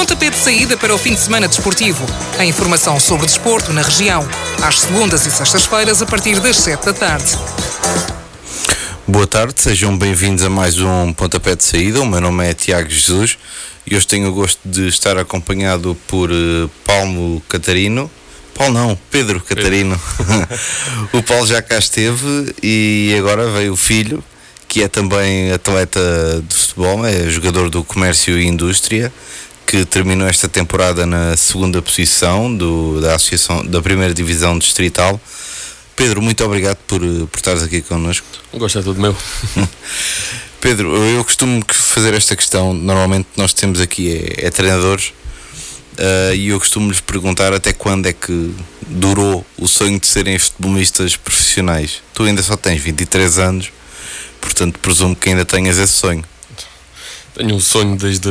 Pontapé de saída para o fim de semana desportivo. A informação sobre desporto na região. Às segundas e sextas-feiras, a partir das 7 da tarde. Boa tarde, sejam bem-vindos a mais um Pontapé de Saída. O meu nome é Tiago Jesus e hoje tenho o gosto de estar acompanhado por uh, Palmo Catarino. Paulo não, Pedro Catarino. o Paulo já cá esteve e agora veio o filho, que é também atleta de futebol, é jogador do Comércio e Indústria, que terminou esta temporada na segunda posição do, da associação da primeira divisão distrital. Pedro, muito obrigado por, por estares aqui connosco. Gosto é tudo meu. Pedro, eu costumo fazer esta questão. Normalmente nós temos aqui é, é treinadores uh, e eu costumo lhes perguntar até quando é que durou o sonho de serem futebolistas profissionais. Tu ainda só tens 23 anos, portanto presumo que ainda tenhas esse sonho. Tenho um sonho desde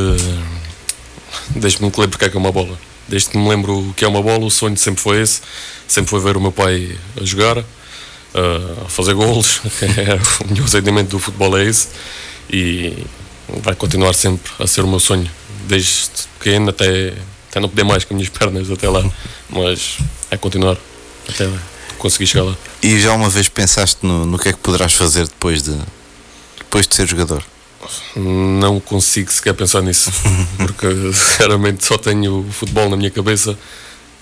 desde que me lembro que é que é uma bola. Desde que me lembro o que é uma bola, o sonho sempre foi esse. Sempre foi ver o meu pai a jogar, a fazer golos. o meu sentimento do futebol é esse. E vai continuar sempre a ser o meu sonho. Desde pequeno até, até não poder mais com as minhas pernas até lá. Mas é continuar até conseguir chegar lá. E já uma vez pensaste no, no que é que poderás fazer depois de, depois de ser jogador? Não consigo sequer pensar nisso, porque sinceramente só tenho o futebol na minha cabeça,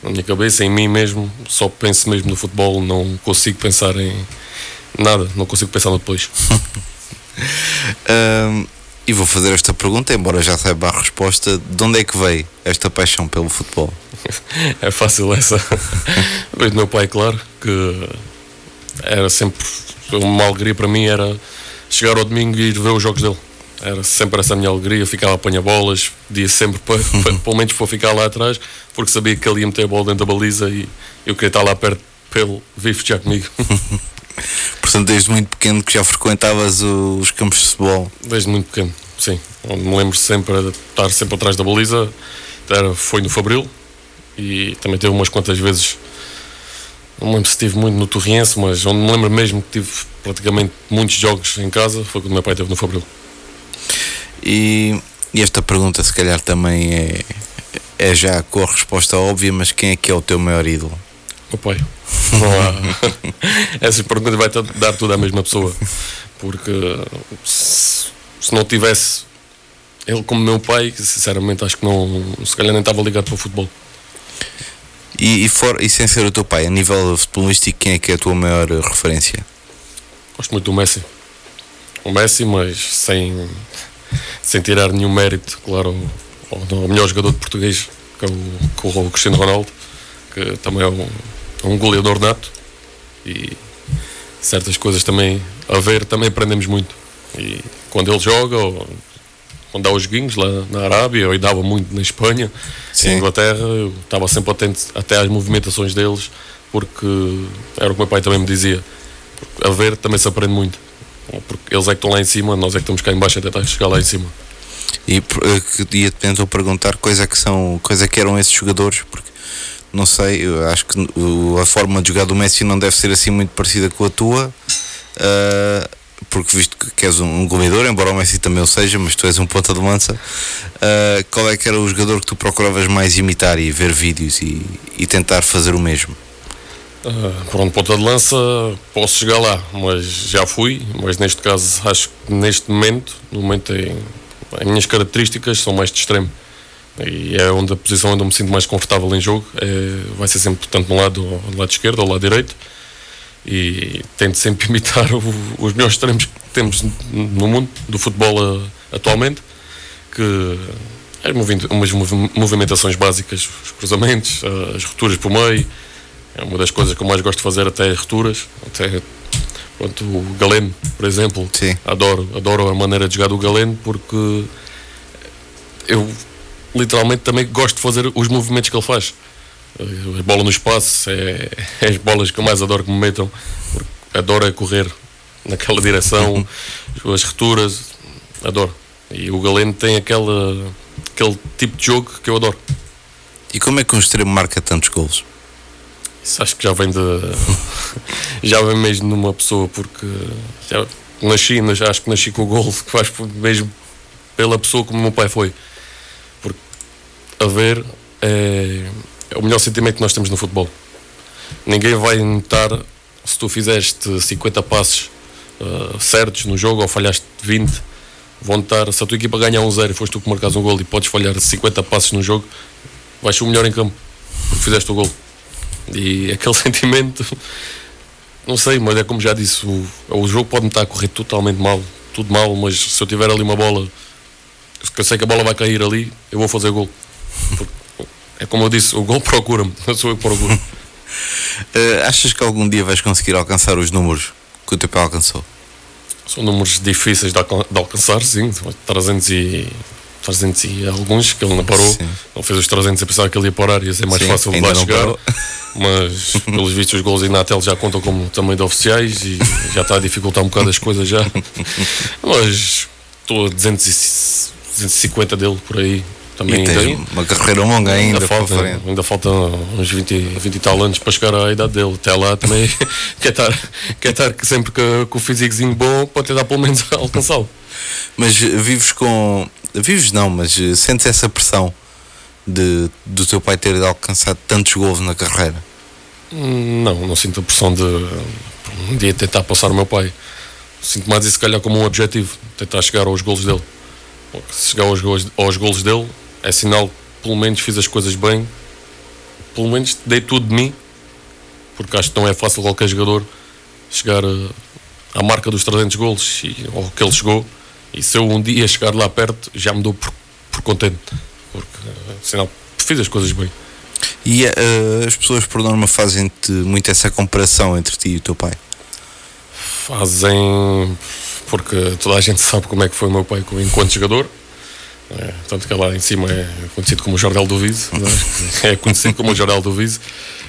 na minha cabeça, em mim mesmo, só penso mesmo no futebol, não consigo pensar em nada, não consigo pensar no depois. um, e vou fazer esta pergunta, embora já saiba a resposta, de onde é que veio esta paixão pelo futebol? é fácil essa. veio do meu pai, claro, que era sempre uma alegria para mim, era chegar ao domingo e ir ver os jogos dele era sempre essa minha alegria, ficava a apanhar bolas, pedia sempre para, para, pelo menos para ficar lá atrás, porque sabia que ele ia meter a bola dentro da baliza e eu queria estar lá perto pelo vivo já comigo. Portanto, desde muito pequeno que já frequentavas os campos de futebol? Desde muito pequeno, sim. Me lembro sempre de estar sempre atrás da baliza, era, foi no Fabril e também teve umas quantas vezes não me lembro se estive muito no Torriense, mas onde me lembro mesmo que tive praticamente muitos jogos em casa foi quando meu pai esteve no Fabril. E, e, esta pergunta, se calhar, também é, é já com a resposta óbvia, mas quem é que é o teu maior ídolo? O pai. Essas perguntas vai dar tudo à mesma pessoa. Porque se, se não tivesse ele como meu pai, sinceramente, acho que não, se calhar nem estava ligado para o futebol. E, e, for, e sem ser o teu pai, a nível futebolístico, quem é que é a tua maior referência? Gosto muito do Messi. O Messi, mas sem, sem tirar nenhum mérito, claro, ao, ao melhor jogador de português, que é o, que é o Cristiano Ronaldo, que também é um, é um goleador nato e certas coisas também a ver também aprendemos muito. E quando ele joga, ou quando dá os joguinhos lá na Arábia, ou dava muito na Espanha, Sim. em Inglaterra, eu estava sempre atento até às movimentações deles, porque era o que o meu pai também me dizia. A ver também se aprende muito porque eles é que estão lá em cima, nós é que estamos cá em baixo até chegar lá em cima. E eh, ia te tentar perguntar quais é que são, quais é que eram esses jogadores, porque não sei, eu acho que a forma de jogar do Messi não deve ser assim muito parecida com a tua, uh, porque visto que és um, um goleador, embora o Messi também o seja, mas tu és um ponta de lança, uh, qual é que era o jogador que tu procuravas mais imitar e ver vídeos e, e tentar fazer o mesmo? Uh, pronto, ponta de lança, posso chegar lá, mas já fui. Mas neste caso, acho que neste momento, no momento em, as minhas características são mais de extremo. E é onde a posição onde eu me sinto mais confortável em jogo. É, vai ser sempre, tanto no lado, do lado esquerdo ou lado direito. E tento sempre imitar o, os melhores extremos que temos no mundo do futebol uh, atualmente. Que é umas movimentações básicas, os cruzamentos, uh, as rupturas por meio é uma das coisas que eu mais gosto de fazer até rupturas, até pronto, o Galeno, por exemplo. Sim. Adoro, adoro a maneira de jogar do Galeno porque eu literalmente também gosto de fazer os movimentos que ele faz. A bola no espaço é, é as bolas que eu mais adoro que me metam. Adoro é correr naquela direção, as rupturas, adoro. E o Galeno tem aquela, aquele tipo de jogo que eu adoro. E como é que um extremo marca tantos gols? Isso acho que já vem de. já vem mesmo numa pessoa, porque já nasci, acho que nasci com o gol que faz mesmo pela pessoa como o meu pai foi. Porque a ver, é, é o melhor sentimento que nós temos no futebol. Ninguém vai notar se tu fizeste 50 passos uh, certos no jogo ou falhaste 20. Vão notar, se a tua equipa ganhar um zero e foste tu que marcas um gol e podes falhar 50 passos no jogo, vais ser o melhor em campo porque fizeste o gol. E aquele sentimento, não sei, mas é como já disse, o, o jogo pode-me estar a correr totalmente mal, tudo mal, mas se eu tiver ali uma bola, que eu sei que a bola vai cair ali, eu vou fazer gol. Porque, é como eu disse, o gol procura-me, sou eu que procuro. uh, achas que algum dia vais conseguir alcançar os números que o teu pai alcançou? São números difíceis de, alcan de alcançar, sim. 300 e 300 e alguns que ele não parou. Sim. Ele fez os 300 a pensar que ele ia parar, ia ser mais Sim, fácil de lá chegar. Parou. Mas, pelos vistos, os gols em Natel já contam como também de oficiais e já está a dificultar um bocado as coisas já. Mas estou a 250 dele por aí. Também e tem uma carreira longa ainda, ainda falta, ainda falta uns 20, 20 e tal anos para chegar à idade dele. Até lá também quer estar, quer estar sempre com o físicozinho bom para tentar pelo menos alcançá-lo. Mas vives com Vives não, mas eh, sentes essa pressão de, do teu pai ter alcançado tantos gols na carreira? Hum, não, não sinto a pressão de um dia tentar passar o meu pai. Sinto mais isso, se calhar, como um objetivo, tentar chegar aos golos dele. Se chegar aos golos, aos golos dele, é sinal que pelo menos fiz as coisas bem, pelo menos dei tudo de mim, porque acho que não é fácil qualquer jogador chegar eh, à marca dos 300 golos e, ao que ele chegou e se eu um dia chegar lá perto, já me dou por, por contente, porque sinal fiz as coisas bem. E uh, as pessoas por norma fazem muito essa comparação entre ti e o teu pai? Fazem porque toda a gente sabe como é que foi o meu pai enquanto jogador. É, tanto que lá em cima é conhecido como o Jordel do Vize, é? é conhecido como o Jordel do Vize.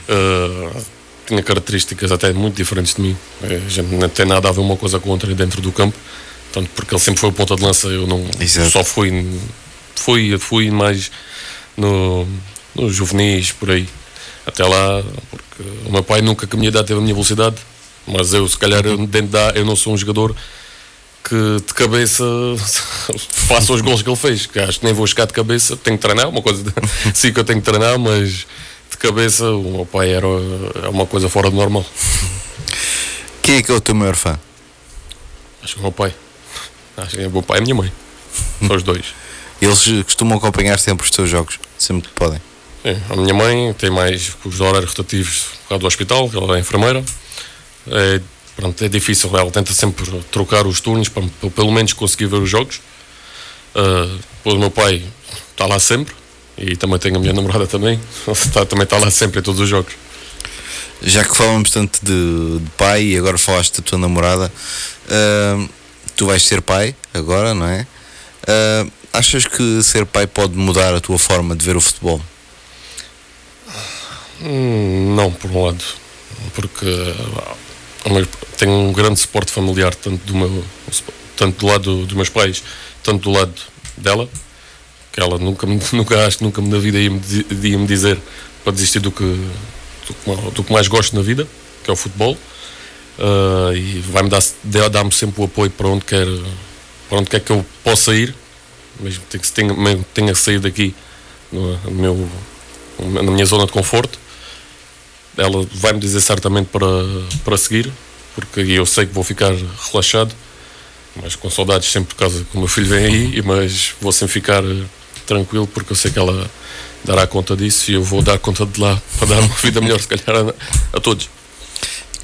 Uh, tinha características até muito diferentes de mim. É, não tem nada a ver uma coisa com outra dentro do campo. Tanto porque ele sempre foi o ponta de lança, eu não Exato. só fui, fui, fui mais no, no juvenis, por aí. Até lá, porque o meu pai nunca que a minha idade teve a minha velocidade, mas eu, se calhar, dentro da, eu não sou um jogador que de cabeça faça os gols que ele fez. Que acho que nem vou chegar de cabeça, tenho que treinar, uma coisa sim que eu tenho que treinar, mas de cabeça o meu pai era é uma coisa fora do normal. Quem é que é o teu maior fã? Acho que o meu pai. Acho que é o meu pai e a minha mãe. São os dois. Eles costumam acompanhar sempre os teus jogos, sempre que podem. Sim, a minha mãe tem mais os horários rotativos por causa do hospital, ela é enfermeira. É, pronto, é difícil, ela tenta sempre trocar os turnos para, para pelo menos conseguir ver os jogos. Uh, o meu pai está lá sempre e também tenho a minha namorada também, está, também está lá sempre em todos os jogos. Já que falamos tanto de, de pai e agora falaste da tua namorada, uh, tu vais ser pai agora, não é? Uh, achas que ser pai pode mudar a tua forma de ver o futebol? Hum, não, por um lado, porque uh, tenho um grande suporte familiar, tanto do, meu, tanto do lado dos meus pais, tanto do lado dela, que ela nunca, nunca acho, nunca na vida ia-me ia -me dizer para desistir do que, do, do que mais gosto na vida, que é o futebol uh, e vai-me dar, dar-me sempre o apoio para onde quer, para onde quer que eu possa ir, mesmo que tenha, tenha que sair daqui no, no meu, na minha zona de conforto. Ela vai-me dizer certamente para, para seguir, porque eu sei que vou ficar relaxado, mas com saudades sempre por causa que o meu filho vem aí, mas vou sempre ficar tranquilo porque eu sei que ela dará conta disso e eu vou dar conta de lá para dar uma vida melhor, se calhar, a, a todos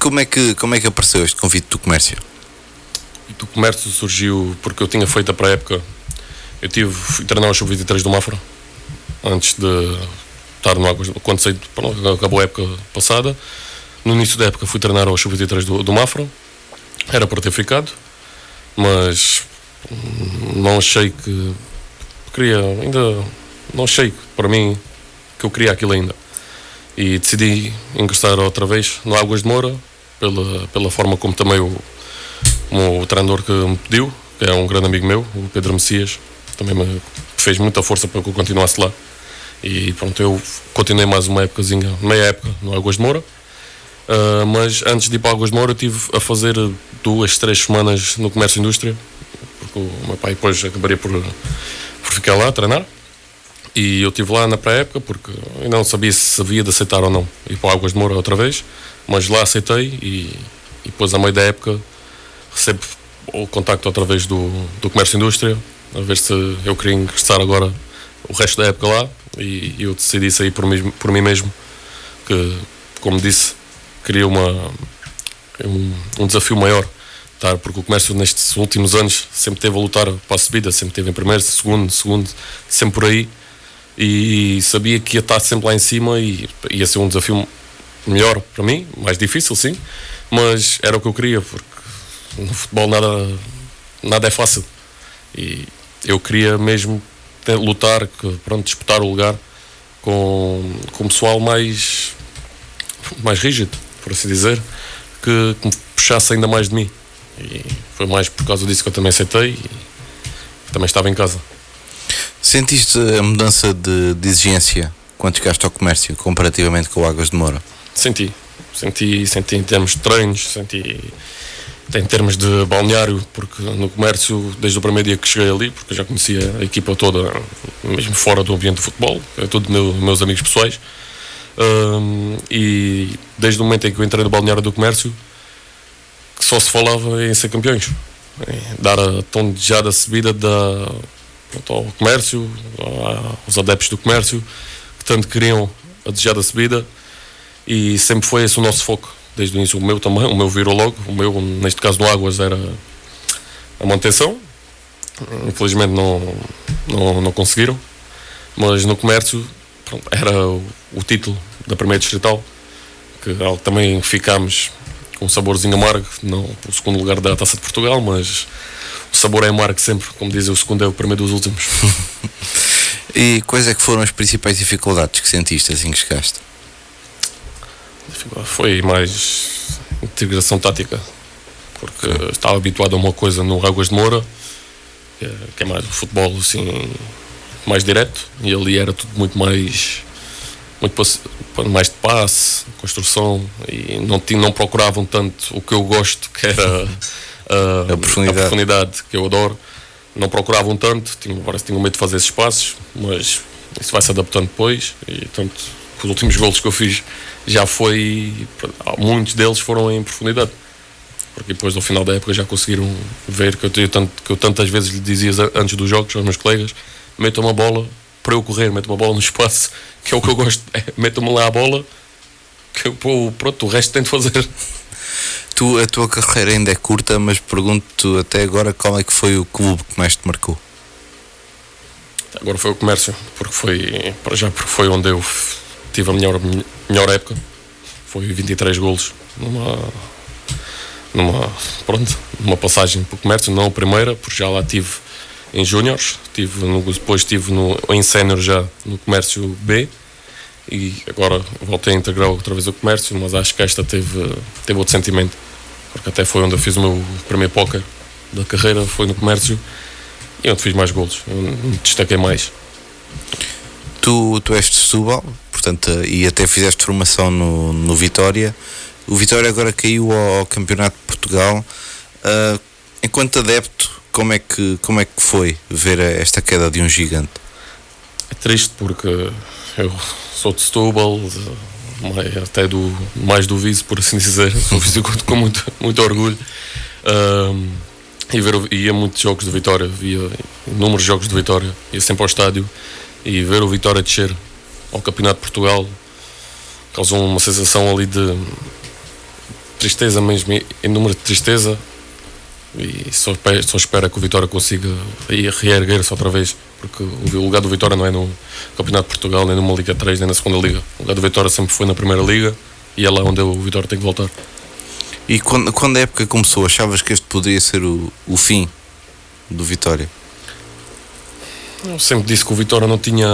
como é que, como é que apareceu este convite do comércio? Do comércio surgiu porque eu tinha feito a pré-época. Eu tive, fui treinar o Sub-23 do Mafra antes de estar no Águas. Quando saí, acabou a época passada. No início da época fui treinar ao Sub-23 do, do Mafra. Era para ter ficado, mas não achei que. Queria, ainda. Não achei para mim que eu queria aquilo ainda. E decidi ingressar outra vez no Águas de Moura pela, pela forma como também o, o treinador que me pediu, que é um grande amigo meu, o Pedro Messias, também me fez muita força para que eu continuasse lá. E pronto, eu continuei mais uma épocazinha, meia época no Águas de Moura. Uh, mas antes de ir para Águas de Moura, eu estive a fazer duas, três semanas no comércio e indústria, porque o meu pai depois acabaria por, por ficar lá a treinar. E eu estive lá na pré-época porque eu não sabia se havia de aceitar ou não ir para Águas de Moura outra vez, mas lá aceitei e, e depois, a meio da época, recebo o contacto outra vez do, do Comércio e Indústria, a ver se eu queria ingressar agora o resto da época lá e eu decidi sair por mim, por mim mesmo, que, como disse, queria uma, um, um desafio maior tá? porque o comércio nestes últimos anos sempre teve a lutar para a subida, sempre teve em primeiro, segundo, segundo, sempre por aí e sabia que ia estar sempre lá em cima e ia ser um desafio melhor para mim, mais difícil sim, mas era o que eu queria, porque no futebol nada, nada é fácil e eu queria mesmo lutar, pronto, disputar o lugar com, com pessoal mais, mais rígido, por assim dizer, que, que me puxasse ainda mais de mim. E foi mais por causa disso que eu também aceitei e também estava em casa. Sentiste a mudança de, de exigência quando chegaste ao comércio comparativamente com o Águas de Moura? Senti, senti, senti em termos de treinos, senti em termos de balneário, porque no comércio, desde o primeiro dia que cheguei ali, porque já conhecia a equipa toda, mesmo fora do ambiente de futebol, é tudo meu, meus amigos pessoais, um, e desde o momento em que eu entrei no balneário do comércio, só se falava em ser campeões, em dar a tão desejada subida da, ao comércio, aos adeptos do comércio, que tanto queriam a desejada subida, e sempre foi esse o nosso foco, desde o início. O meu também, o meu virou logo, o meu, neste caso no Águas, era a manutenção. Infelizmente não, não, não conseguiram, mas no comércio pronto, era o, o, título da primeira distrital, que também ficámos com um saborzinho amargo, não o segundo lugar da Taça de Portugal, mas sabor é amargo sempre, como dizem, o segundo é o primeiro dos últimos. e quais é que foram as principais dificuldades que sentiste assim que chegaste? Foi mais integração tática, porque Sim. estava habituado a uma coisa no Águas de Moura, que é mais o futebol assim, mais direto, e ali era tudo muito mais muito mais de passe, construção e não, não procuravam tanto o que eu gosto, que era a, a, profundidade. a profundidade que eu adoro. Não procuravam tanto, tinham, parece que tinham medo de fazer esses passos, mas isso vai se adaptando depois e tanto os últimos golos que eu fiz já foi muitos deles foram em profundidade porque depois no final da época já conseguiram ver que eu, tanto, que eu tantas vezes lhe dizia antes dos jogos aos meus colegas metam uma bola para eu correr, meto uma bola no espaço, que é o que eu gosto, é, meto-me lá a bola, que eu, pronto, o resto tenho de fazer. Tu, a tua carreira ainda é curta, mas pergunto até agora qual é que foi o clube que mais te marcou? Agora foi o comércio, porque foi, para já, porque foi onde eu tive a melhor, melhor época. Foi 23 golos numa, numa, pronto, numa passagem para o comércio, não a primeira, porque já lá tive em Júniors, depois estive no, em Sénior já no comércio B e agora voltei a integrar outra vez o comércio, mas acho que esta teve, teve outro sentimento, porque até foi onde eu fiz o meu primeiro póquer da carreira, foi no comércio e onde fiz mais golos, me destaquei mais. Tu, tu és de Setúbal, portanto, e até fizeste formação no, no Vitória. O Vitória agora caiu ao, ao Campeonato de Portugal. Uh, enquanto adepto, como é que, como é que foi ver esta queda de um gigante? É triste porque eu sou de Setúbal, até do, mais do Viso, por assim dizer, sou viso com muito, muito orgulho. Um, e ver, ia muitos jogos de Vitória, via inúmeros jogos de Vitória, ia sempre ao estádio. E ver o Vitória descer ao Campeonato de Portugal causou uma sensação ali de tristeza mesmo, inúmero de tristeza e só, só espera que o Vitória consiga reerguer-se outra vez, porque o lugar do Vitória não é no Campeonato de Portugal, nem numa Liga 3, nem na segunda Liga. O lugar do Vitória sempre foi na Primeira Liga e é lá onde o Vitória tem que voltar. E quando, quando a época começou, achavas que este poderia ser o, o fim do Vitória? Eu sempre disse que o Vitória não tinha.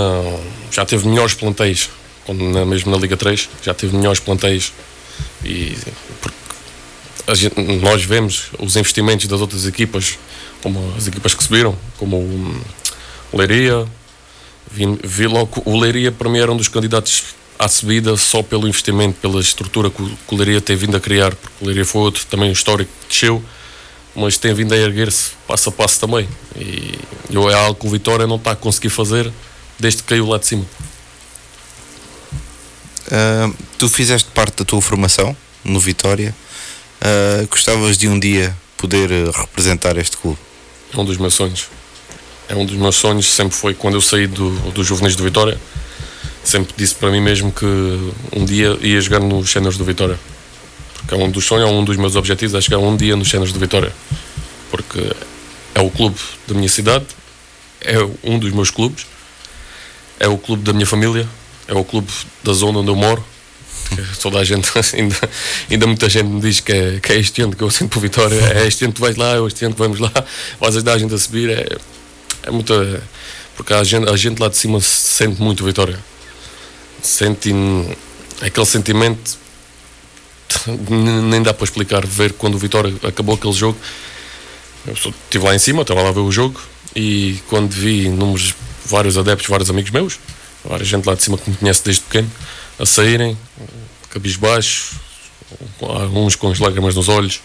Já teve melhores plantéis, quando, mesmo na Liga 3, já teve melhores plantéis. E porque gente, nós vemos os investimentos das outras equipas, como as equipas que subiram, como o, Leiria. Vi, vi logo o Leiria para mim era um dos candidatos à subida só pelo investimento, pela estrutura que o, Leiria tem vindo a criar, porque o Leiria foi outro também histórico que desceu, mas tem vindo a erguer-se passo a passo também. E eu, é algo que o Vitória não está a conseguir fazer desde que caiu lá de cima. Uh, tu fizeste parte da tua formação no Vitória. Uh, gostavas de um dia poder eh, representar este clube? É um dos meus sonhos. É um dos meus sonhos, sempre foi quando eu saí do, do Juvenis do Vitória. Sempre disse para mim mesmo que um dia ia jogar nos cenas do Vitória. Porque é um dos sonhos, é um dos meus objetivos, é chegar um dia nos cenas do Vitória. Porque é o clube da minha cidade, é um dos meus clubes, é o clube da minha família, é o clube da zona onde eu moro. Toda a gente, ainda, ainda muita gente me diz que é, que é este ano que eu sinto por Vitória, é este ano que vais lá, é este ano que vamos lá, vais ajudar a gente a subir. É, é muita. Porque a gente, a gente lá de cima sente muito Vitória. Sente aquele sentimento, nem dá para explicar. Ver quando o Vitória acabou aquele jogo, eu estive lá em cima, estava lá a ver o jogo e quando vi números, vários adeptos, vários amigos meus, várias gente lá de cima que me conhece desde pequeno, a saírem, cabisbaixo, alguns com as lágrimas nos olhos,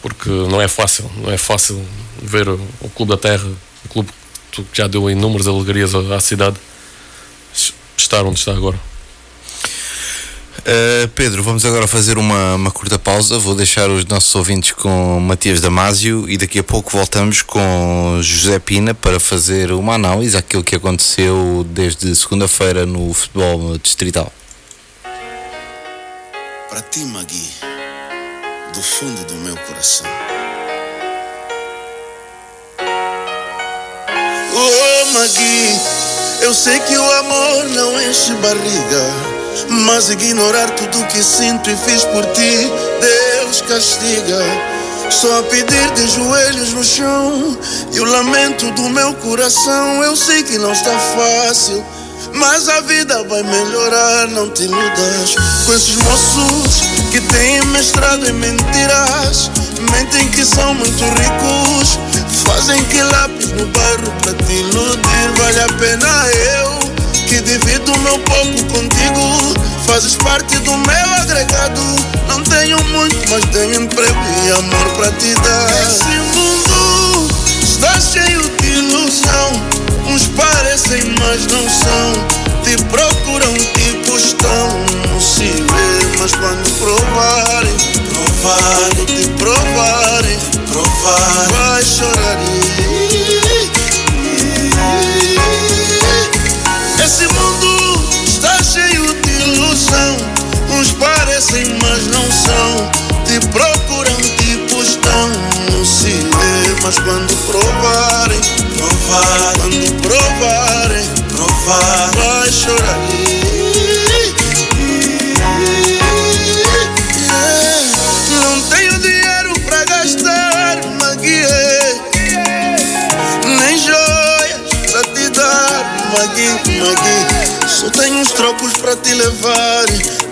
porque não é fácil, não é fácil ver o, Clube da Terra, o clube que já deu inúmeras alegrias à, à cidade, estar onde está agora. Uh, Pedro, vamos agora fazer uma, uma curta pausa. Vou deixar os nossos ouvintes com Matias Damasio e daqui a pouco voltamos com José Pina para fazer uma análise àquilo que aconteceu desde segunda-feira no futebol distrital. Para ti, Magui, do fundo do meu coração. Oh, Magui, eu sei que o amor não enche barriga. Mas ignorar tudo que sinto e fiz por ti, Deus castiga. Só a pedir de joelhos no chão e o lamento do meu coração. Eu sei que não está fácil, mas a vida vai melhorar. Não te iludas com esses moços que têm mestrado em mentiras. Mentem que são muito ricos, fazem que lápis no bairro para te iludir. Vale a pena eu que divido o meu pouco contigo. Fazes parte do meu agregado. Não tenho muito, mas tenho emprego e amor pra te dar. Esse mundo está cheio de ilusão. Uns parecem, mas não são. Te procuram, tipo estão. Não se vê, mas quando provarem, provarem, te provarem, provar, vai chorar. Esse mundo está cheio de ilusão. Uns parecem, mas não são. Te procuram, tipo estão. Mas quando provarem, provar, quando provarem, provar, vai chorar. Não tenho dinheiro pra gastar, Magui. Nem joias pra te dar, Magui, Magui. Só tenho uns trocos pra te levar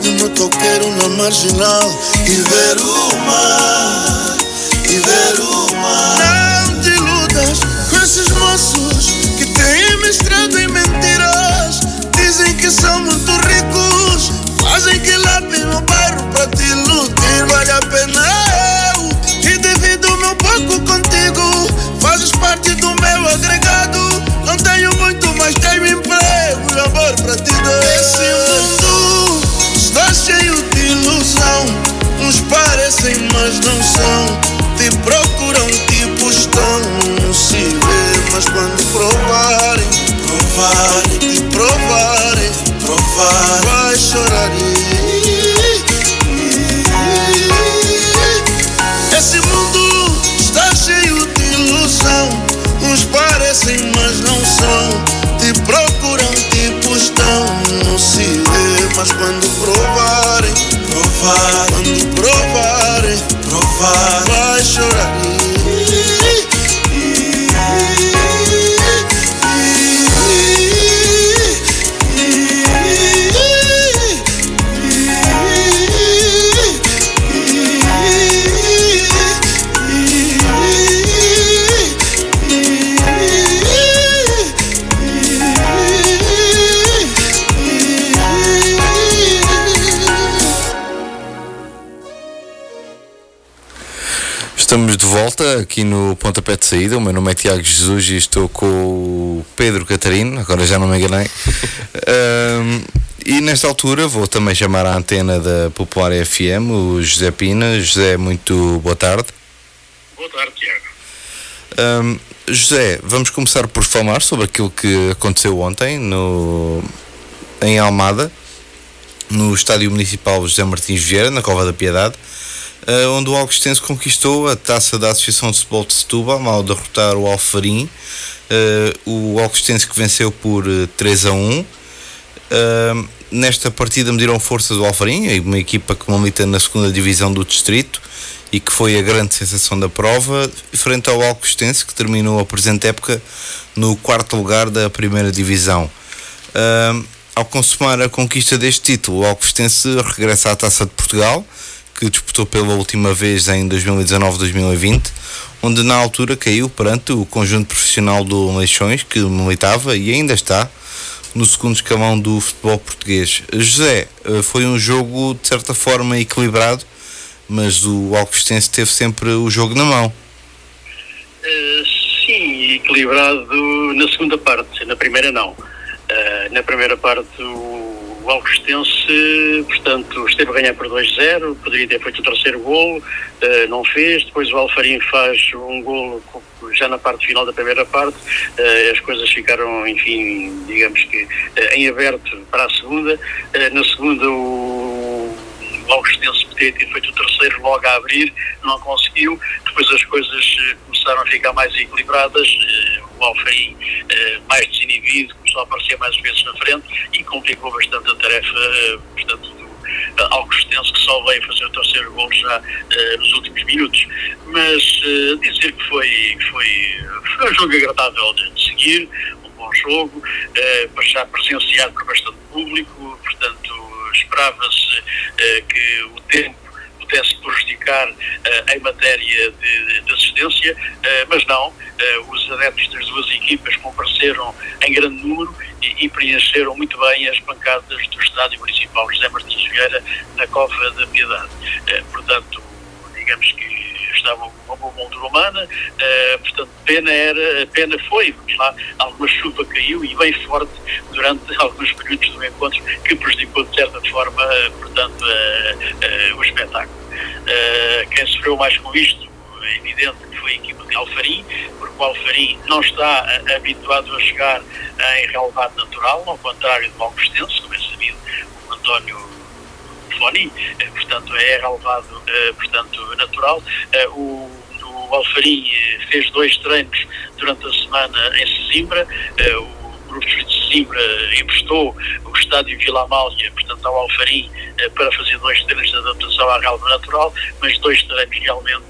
no meu toqueiro na marginal e ver o mar, e ver o. Não te iludas com esses moços que têm mestrado em mentiras. Dizem que são muito ricos, fazem que lápis no bairro pra te iludir. Vale a pena eu que divido o meu pouco contigo. Fazes parte do meu agregado. Não tenho muito, mas tenho emprego e amor pra te dar. Esse mundo está cheio de ilusão. Uns parecem, mas não são. Vai chorar. Esse mundo está cheio de ilusão. Uns parecem, mas não são. Te procuram, tipo estão. Não se vê, mas quando provarem, provar, quando provarem, provar, vai chorar. Aqui no pontapé de saída. O meu nome é Tiago Jesus e estou com o Pedro Catarino, agora já não me enganei. um, e nesta altura vou também chamar a antena da Popular FM, o José Pina. José, muito boa tarde. Boa tarde, Tiago. Um, José, vamos começar por falar sobre aquilo que aconteceu ontem no, em Almada, no Estádio Municipal José Martins Vieira, na Cova da Piedade onde o Augustense conquistou a taça da Associação de Futebol de Setúbal ao derrotar o Alfarim. Uh, o Augustense que venceu por 3 a 1. Uh, nesta partida mediram forças do Alfarim, uma equipa que milita na segunda divisão do distrito e que foi a grande sensação da prova, frente ao Alcostense, que terminou a presente época no quarto lugar da primeira divisão. Ao consumar a conquista deste título, o Alcostense regressa à Taça de Portugal, que disputou pela última vez em 2019-2020, onde na altura caiu perante o conjunto profissional do Leixões, que militava e ainda está no segundo escalão do futebol português. José, eh, foi um jogo de certa forma equilibrado, mas o Alcostense teve sempre o jogo na mão. Uh, sim, equilibrado na segunda parte, na primeira não. Uh, na primeira parte o o portanto, esteve a ganhar por 2-0, poderia ter feito o terceiro golo, uh, não fez, depois o Alfarim faz um golo já na parte final da primeira parte, uh, as coisas ficaram, enfim, digamos que uh, em aberto para a segunda, na segunda o Augustense poderia ter feito o terceiro logo a abrir, não conseguiu. Depois as coisas começaram a ficar mais equilibradas. O Alfarim, mais desinibido, começou a aparecer mais vezes na frente e complicou bastante a tarefa, eh, portanto, Augustense, que só veio fazer o terceiro gol já uh, nos últimos minutos. Mas uh, dizer que foi, foi, foi um jogo agradável de, seguir, um bom jogo, uh, já presenciado por bastante público, portanto, esperava-se que o tempo pudesse prejudicar uh, em matéria de, de assistência, uh, mas não. Uh, os adeptos das duas equipas compareceram em grande número e, e, preencheram muito bem as bancadas do Estádio Municipal José Martins Vieira na Cova da Piedade. portanto, digamos que estava uma boa moldura humana, uh, portanto, pena era, pena foi, vamos lá, alguma chuva caiu e bem forte durante alguns minutos do encontro, que prejudicou de certa forma, portanto, uh, o espetáculo. quem sofreu mais com isto, é evidente que foi a equipa de Alfarim, porque o Alfarim não está habituado a chegar em relevado natural, ao contrário do Augustense, como é sabido, o António Foni, eh, portanto é relevado, eh, portanto natural. Eh, o, o Alfarim fez dois treinos durante a semana em Sesimbra, o Grupo de Sesimbra emprestou o estádio Vila Amália, portanto ao Alfarim, para fazer dois treinos de adaptação à relva natural, mas dois treinos realmente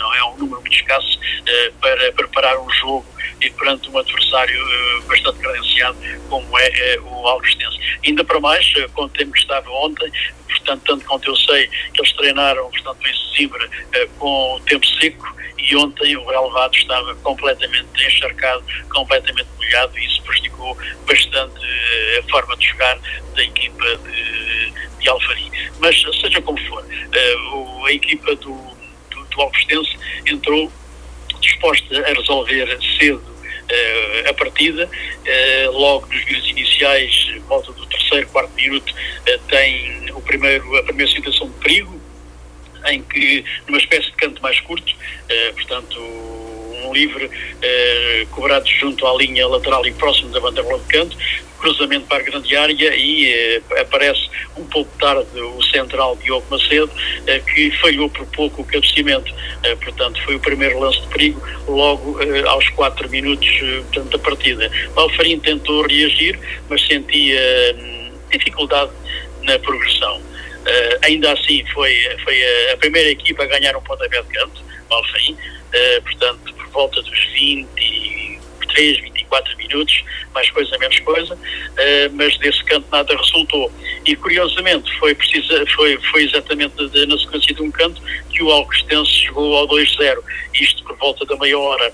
é um número muito escasso para preparar um jogo e perante um adversário bastante credenciado como é o Augustense. Ainda para mais, com o tempo que estava ontem, portanto, tanto quanto eu sei, que eles treinaram, portanto, em Zimbra, eh, com o tempo seco, e ontem o relevado estava completamente encharcado, completamente molhado, e isso prejudicou bastante eh, a forma de jogar da equipa de, de Alfari. Mas, seja como for, eh, a equipa do, do Alcostense entrou disposta a resolver cedo uh, a partida, uh, logo nos minutos iniciais, volta do terceiro, quarto minuto, uh, tem o primeiro, a primeira situação de perigo, em que, numa espécie de canto mais curto, portanto, livre cobrado junto à linha lateral e próximo da bandeira de canto, cruzamento para a grande área e eh, aparece um pouco tarde o central Diogo Macedo, eh, que falhou por pouco o cabeceamento. Eh, portanto, foi o primeiro lance de perigo logo eh, aos 4 minutos eh, portanto, da partida. O tentou reagir, mas sentia hum, dificuldade na progressão. Uh, ainda assim foi, foi a, primeira equipa a ganhar um pontapé de canto, Alfarim, uh, portanto, por volta dos 23, 20 24 minutos, mais coisa, menos coisa, uh, mas desse canto nada resultou. E curiosamente foi, precisa, foi, foi exatamente na sequência de um canto que o Alcostense chegou ao 2-0, isto por volta da meia hora.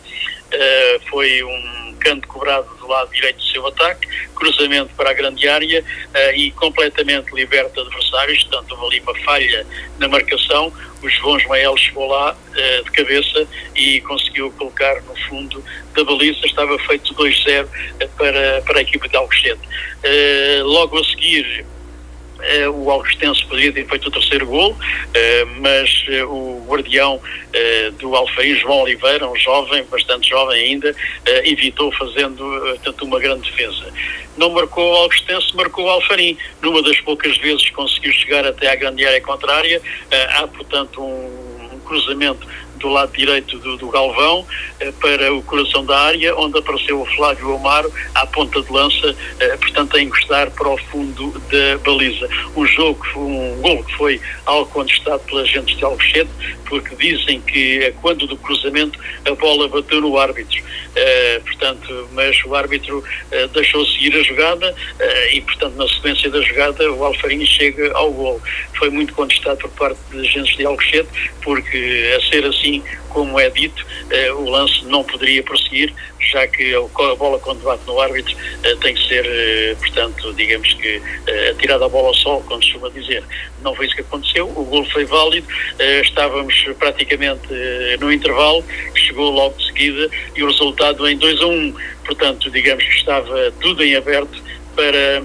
Uh, foi um canto cobrado do lado direito do seu ataque, cruzamento para a grande área uh, e completamente liberto de adversários, portanto houve ali uma falha na marcação, o João Ismael chegou lá uh, de cabeça e conseguiu colocar no fundo da baliza, estava feito 2-0 para, para a equipa de Alcochete. logo a seguir o Augustense poderia ter feito o terceiro gol, uh, mas uh, o guardião do Alfaim, João Oliveira, um jovem, bastante jovem ainda, evitou fazendo tanto uma grande defesa. Não marcou o Augustense, marcou o Alfarim. Numa das poucas vezes conseguiu chegar até à grande área contrária. há, portanto, um cruzamento do lado direito do, do Galvão eh, para o coração da área, onde apareceu o Flávio Amaro à ponta de lança, eh, portanto a encostar para o fundo da baliza. Um jogo, um gol que foi algo contestado pelas agentes de Alcochete, porque dizem que é quando do cruzamento a bola bateu no árbitro. Uh, portanto, mas o árbitro deixou seguir a jogada e, portanto, na sequência da jogada, o Alfarinho chega ao gol. Foi muito contestado por parte de agentes de Alcochete, porque a ser assim, como é dito, o lance não poderia prosseguir, já que a bola quando bate no árbitro tem que ser, portanto, digamos que atirada a bola ao sol, como se costuma dizer. Não foi isso que aconteceu, o gol foi válido, estávamos praticamente no intervalo, chegou logo de seguida e o resultado em 2 a 1. Um. Portanto, digamos que estava tudo em aberto para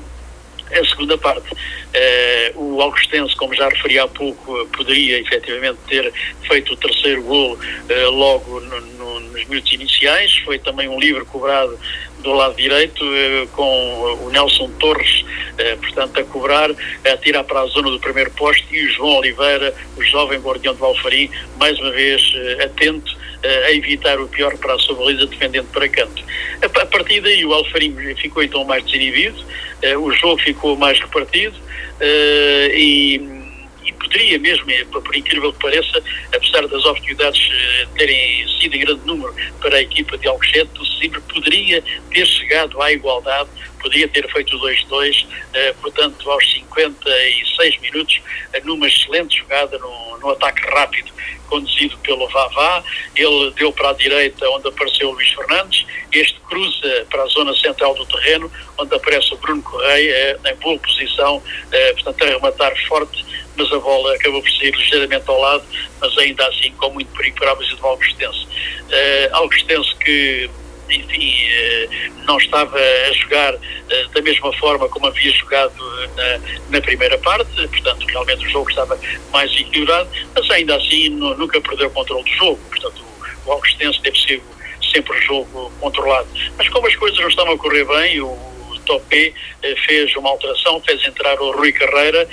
a segunda parte. Uh, o Augustense, como já referi há pouco, poderia efetivamente ter feito o terceiro gol uh, logo no, no, nos minutos iniciais. Foi também um livre cobrado do lado direito, uh, com o Nelson Torres, portanto, a cobrar, a tirar para a zona do primeiro poste e o João Oliveira, o jovem guardião de Valfarim, mais uma vez atento a evitar o pior para a sua baliza, defendendo para canto. A, partir daí o Alfarim ficou então mais desinibido, o jogo ficou mais repartido e, poderia mesmo, eh, por incrível que pareça, apesar das oportunidades terem sido em grande número para a equipa de Alcochete, o Sesimbra poderia ter chegado à igualdade podia ter feito o 2-2, portanto, aos 56 minutos, numa excelente jogada, no ataque rápido conduzido pelo Vavá, ele deu para a direita onde apareceu o Luís Fernandes, este cruza para a zona central do terreno, onde aparece o Bruno Correia, em boa posição, eh, portanto a rematar forte, mas a bola acabou por sair ligeiramente ao lado, mas ainda assim com muito perigo para a base do Augustense. Uh, Augustense que enfim, eh, não estava a jogar eh, da mesma forma como havia jogado na, na, primeira parte, portanto, realmente o jogo estava mais equilibrado, mas ainda assim nunca perdeu o controle do jogo, portanto, o Augustense teve sempre o jogo controlado. Mas como as coisas não estavam a correr bem, o Topé eh, fez uma alteração, fez entrar o Rui Carreira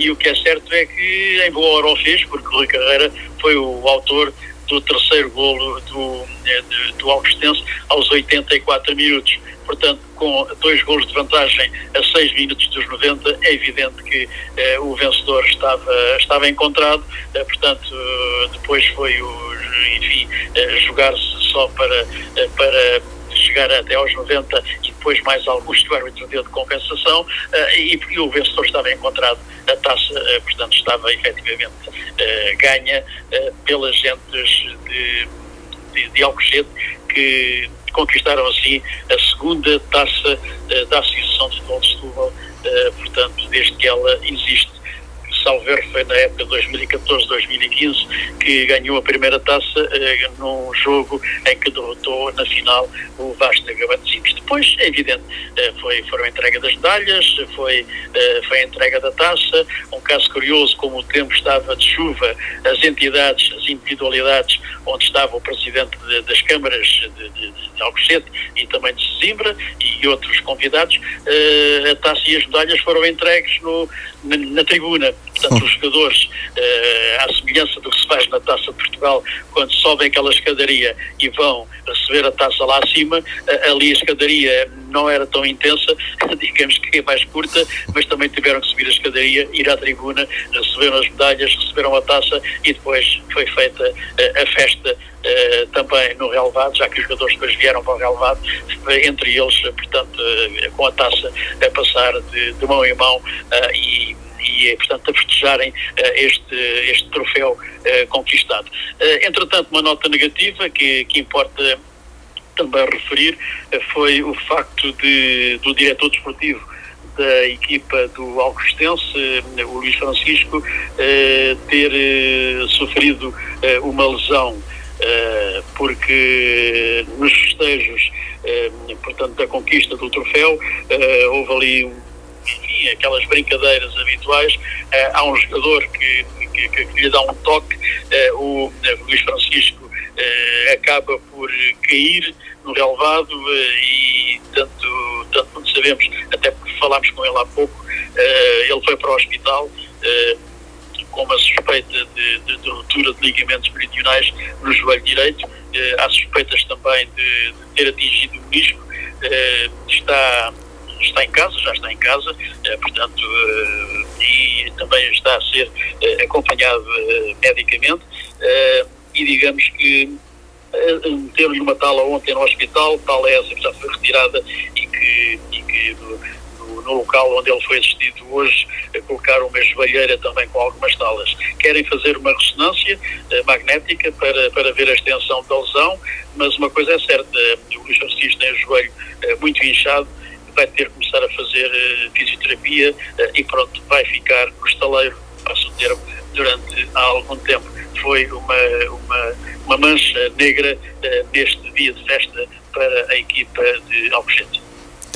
e o que é certo é que em boa hora o fez, porque o Rui Carreira foi o autor do terceiro golo do, eh, do, do Augustense aos 84 minutos. Portanto, com dois golos de vantagem a seis minutos dos 90, é evidente que eh, o vencedor estava, estava encontrado. Eh, portanto, eh, depois foi o, enfim, eh, jogar-se só para, eh, para chegar até aos 90 e depois mais alguns que o deu de compensação uh, e, e, o vencedor estava encontrado, a taça, uh, portanto, estava efetivamente uh, ganha pelas gentes de, de, de Alcochete que conquistaram assim a segunda taça da Associação de Futebol de Setúbal, portanto, desde que ela existe Salver foi na época 2014-2015 que ganhou a primeira taça eh, num jogo em que derrotou na final o Vasco da Gama de Simples. Depois, é evidente, eh, foi, foram a entrega das medalhas, foi, eh, foi a entrega da taça, um caso curioso, como o tempo estava de chuva, as entidades, as individualidades onde estava o presidente de, das câmaras de, de, de Alcochete e também de Sesimbra e outros convidados, eh, a taça e as medalhas foram entregues no, na, na tribuna. Portanto, os jogadores, eh, à semelhança do que se faz na Taça de Portugal, quando sobem aquela escadaria e vão receber a taça lá acima, eh, ali a escadaria não era tão intensa, digamos que é mais curta, mas também tiveram que subir a escadaria, ir à tribuna, receberam as medalhas, receberam a taça e depois foi feita eh, a festa Uh, também no relevado, já que os jogadores depois vieram para o relevado, entre eles, portanto, uh, com a taça a passar de, de mão em mão uh, e e, é, portanto, a festejarem este, este troféu conquistado. entretanto, uma nota negativa que, que importa também referir foi o facto de, do diretor desportivo da equipa do Alcostense, o Luís Francisco, ter sofrido uma lesão porque nos festejos, portanto, da conquista do troféu, houve ali, enfim, aquelas brincadeiras habituais. há um jogador que, que, que, lhe dá um toque, o Luís Francisco acaba por cair no relevado e tanto, tanto quanto sabemos, até porque falámos com ele há pouco, ele foi para o hospital com uma suspeita de, de, de ruptura de ligamentos meridionais no joelho direito. Eh, há suspeitas também de, de ter atingido o menisco. Eh, está, está em casa, já está em casa, eh, portanto, e também está a ser acompanhado medicamente. e digamos que teve-lhe uma tala ontem no hospital, tal essa que já foi retirada e que, e que no local onde ele foi assistido hoje, colocaram uma joelheira também com algumas talas. Querem fazer uma ressonância eh, magnética para, para ver a extensão da lesão, mas uma coisa é certa, o Luís Francisco tem o joelho eh, muito inchado, vai ter que começar a fazer uh, fisioterapia uh, e pronto, vai ficar no estaleiro, passo o termo, durante algum tempo. Foi uma, uma, uma mancha negra uh, neste dia de festa para a equipa de Alcochete.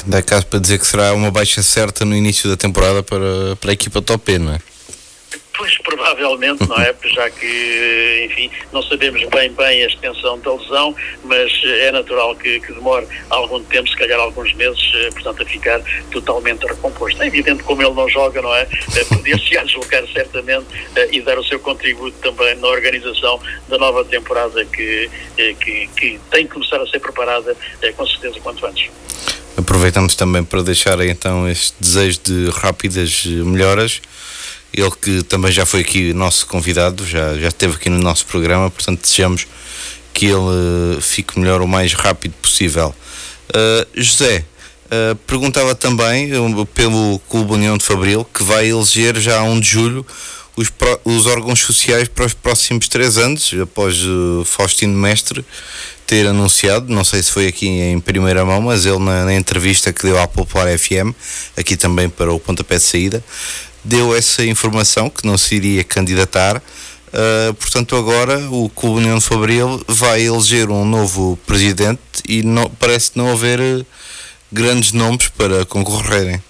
Dá caso para dizer que será uma baixa certa no início da temporada para, para a equipa top não é? Pois, provavelmente, não é? Já que, enfim, não sabemos bem bem a extensão da lesão, mas é natural que, que demore algum tempo, se calhar alguns meses, eh, portanto, a ficar totalmente recomposto. É evidente como ele não joga, não é? Eh, podia-se deslocar certamente eh, e dar o seu contributo também na organização da nova temporada que, que, que tem que começar a ser preparada, com certeza, quanto antes. Aproveitamos também para deixar então este desejo de rápidas melhoras. Ele que também já foi aqui nosso convidado, já, já esteve aqui no nosso programa, portanto desejamos que ele eh, fique melhor o mais rápido possível. Uh, José, uh, perguntava também pelo Clube União de Fabril que vai eleger já a 1 de julho os, os órgãos sociais para os próximos três anos, após Faustino Mestre ter anunciado, não sei se foi aqui em primeira mão, mas ele na, na entrevista que deu à Popular FM, aqui também para o pontapé de saída, deu essa informação que não se iria candidatar. Uh, portanto, agora o Clube União Fabril vai eleger um novo presidente e não, parece não haver uh, grandes nomes para concorrerem.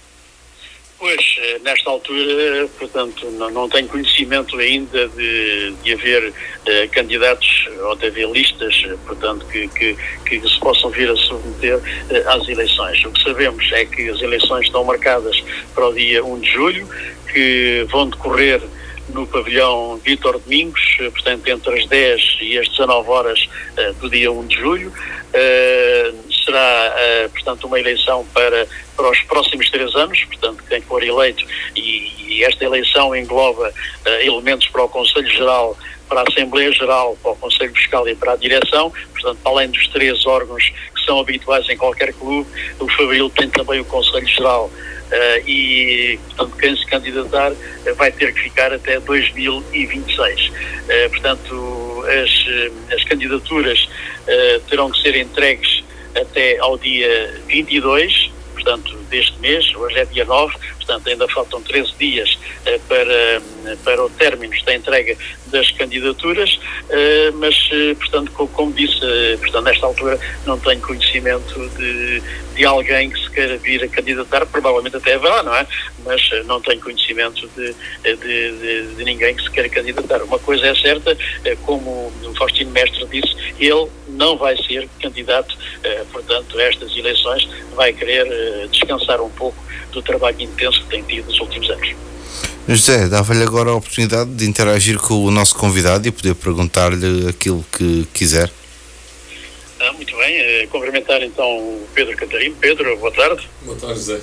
Pois, nesta altura, portanto, não, não tenho conhecimento ainda de, de haver uh, candidatos ou de haver listas, portanto, que, que, que se possam vir a submeter uh, às eleições. O que sabemos é que as eleições estão marcadas para o dia 1 de julho, que vão decorrer no pavilhão Vítor Domingos, portanto, entre as 10 e as 19 horas uh, do dia 1 de julho. Uh, será, uh, portanto, uma eleição para, para os próximos três anos, portanto, quem for eleito, e, e esta eleição engloba elementos para o Conselho Geral, para a Assembleia Geral, para o Conselho Fiscal e para a Direção, portanto, além dos três órgãos que são habituais em qualquer clube, o Fabril tem também o Conselho Geral Uh, e, portanto, quem se candidatar uh, vai ter que ficar até 2026. Uh, eh, portanto, as, as candidaturas terão que ser entregues até ao dia 22, portanto, deste mês, hoje é dia 9, portanto, ainda faltam 13 dias para, para o término da entrega das candidaturas, mas, portanto, como disse, portanto, nesta altura não tenho conhecimento de de alguém que se queira vir a candidatar, provavelmente até haverá, não é? Mas eh, não tenho conhecimento de, de, de, de, ninguém que se queira candidatar. Uma coisa é certa, eh, como o Faustino Mestre disse, ele não vai ser candidato, eh, portanto, a estas eleições, vai querer descansar um pouco do trabalho intenso que tem tido nos últimos anos. José, dava-lhe agora a oportunidade de interagir com o nosso convidado e poder perguntar-lhe aquilo que quiser. Ah, muito bem. Eh, cumprimentar então o Pedro Catarino. Pedro, boa tarde. Boa tarde, Zé.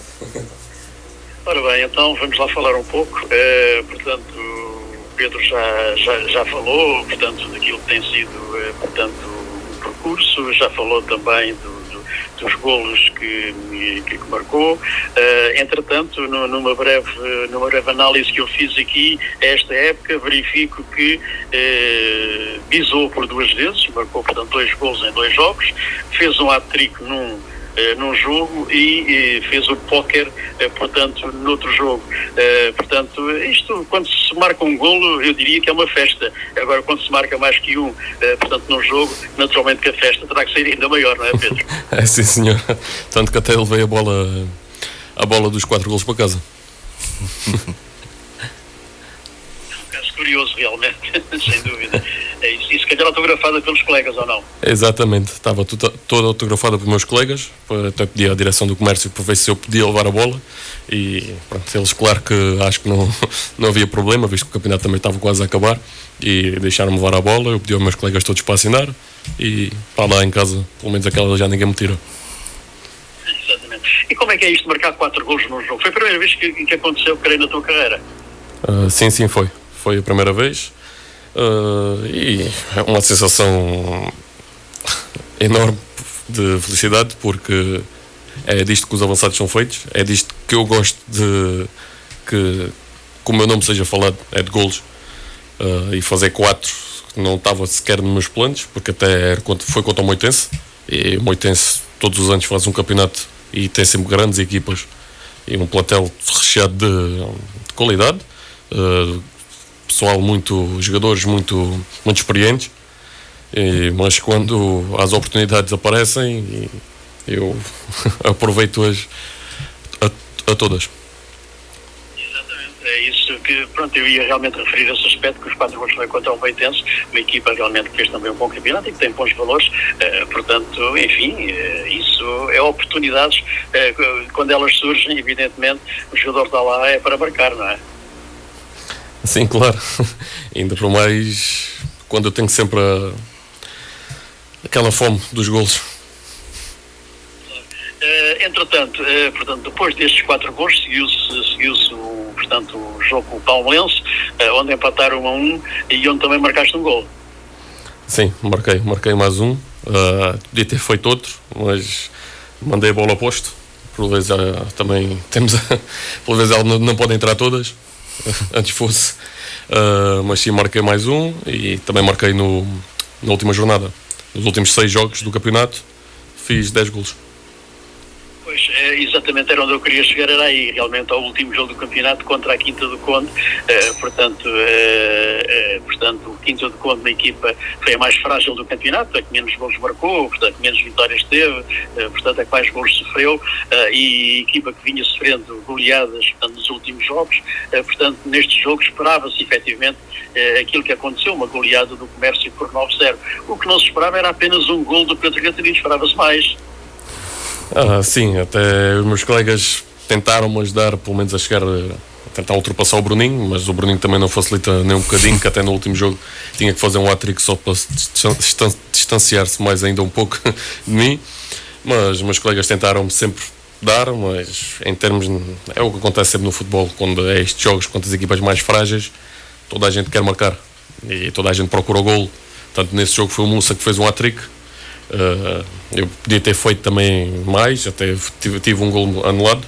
Ora bem, então vamos lá falar um pouco. Eh, portanto, o Pedro já, já, já falou, portanto, daquilo que tem sido, eh, portanto, o percurso, já falou também do, do, dos golos que, que, que marcou. Uh, entretanto, no, numa, breve, numa breve análise que eu fiz aqui, esta época, verifico que uh, bisou por duas vezes, marcou, portanto, dois golos em dois jogos, fez um hat-trick num eh, num jogo e, fez o póquer, eh, portanto, noutro jogo. Eh, portanto, isto, quando se marca um golo, eu diria que é uma festa. Agora, quando se marca mais que um, portanto, num jogo, naturalmente que a festa terá que ser ainda maior, não é, Pedro? é sim, senhor. Tanto que até levei a bola, a bola dos quatro golos para casa. curioso, realmente, sem dúvida. É isso. E se calhar autografada pelos colegas ou não? Exatamente, estava toda autografada pelos meus colegas, até pedi à direção do comércio para ver se eu podia levar a bola e pronto, eles, claro que acho que não, não havia problema, visto que o campeonato também estava quase a acabar e deixaram-me levar a bola. Eu pedi aos meus colegas todos para assinar e para lá em casa, pelo menos aquela já ninguém me tira. Exatamente. E como é que é isto de marcar 4 gols num jogo? Foi a primeira vez que, que aconteceu, creio, na tua carreira? Uh, sim, sim, foi foi a primeira vez uh, e é uma sensação enorme de felicidade porque é disto que os avançados são feitos, é disto que eu gosto de que, que o meu nome seja falado, é de golos uh, e fazer quatro não estava sequer nos meus planos porque até foi contra o Moitense e o Moitense todos os anos faz um campeonato e tem sempre grandes equipas e um plantel recheado de, de qualidade uh, pessoal muito, jogadores muito, muito experientes, e, mas quando as oportunidades aparecem, eu aproveito-as a, a todas é isso que, pronto, eu ia realmente referir esse aspecto que os quatro gols foi contra o Beitense, uma equipa realmente que fez também um bom campeonato e que tem bons valores, uh, portanto, enfim, uh, isso é oportunidades, uh, quando elas surgem, evidentemente, o jogador está lá é para marcar, não é? Sim, claro. Ainda por mais quando eu tenho sempre a, aquela fome dos golos. Uh, entretanto, uh, portanto, depois destes quatro gols, seguiu-se seguiu o, portanto, o jogo com o Palmeirense, uh, onde empataram um a um e onde também marcaste um gol. Sim, marquei, marquei mais um. Uh, podia ter feito outro, mas mandei a bola a posto. Por vezes também temos. por vezes não, não podem entrar todas. antes fosse. Uh, mas sim, marquei mais um e também marquei no, na última jornada. Nos últimos seis jogos do campeonato, fiz 10 golos. Pois, é, exatamente era onde eu queria chegar, era aí, realmente ao último jogo do campeonato contra a Quinta do Conde, uh, portanto, uh, uh, portanto, o Quinta do Conde, na equipa, foi a mais frágil do campeonato, a que menos gols marcou, portanto, menos vitórias teve, portanto, a que mais gols sofreu, e equipa que vinha sofrendo goleadas portanto, nos últimos jogos, portanto, neste jogo esperava-se efetivamente aquilo que aconteceu, uma goleada do comércio por 9-0. O que não se esperava era apenas um gol do Pedro Catarino, esperava-se mais. Ah, sim, até os meus colegas tentaram-me ajudar, pelo menos a chegar a tentar ultrapassar o Bruninho, mas o Bruninho também não facilita nem um bocadinho, que até no último jogo tinha que fazer um hat só para distanciar-se mais ainda um pouco de mim. Mas meus colegas tentaram-me sempre dar, mas em termos. É o que acontece sempre no futebol, quando é estes jogos contra as equipas mais frágeis, toda a gente quer marcar e toda a gente procura o gol. Tanto nesse jogo foi o Musa que fez um hat-trick Uh, eu podia ter feito também mais, até tive, tive um gol anulado,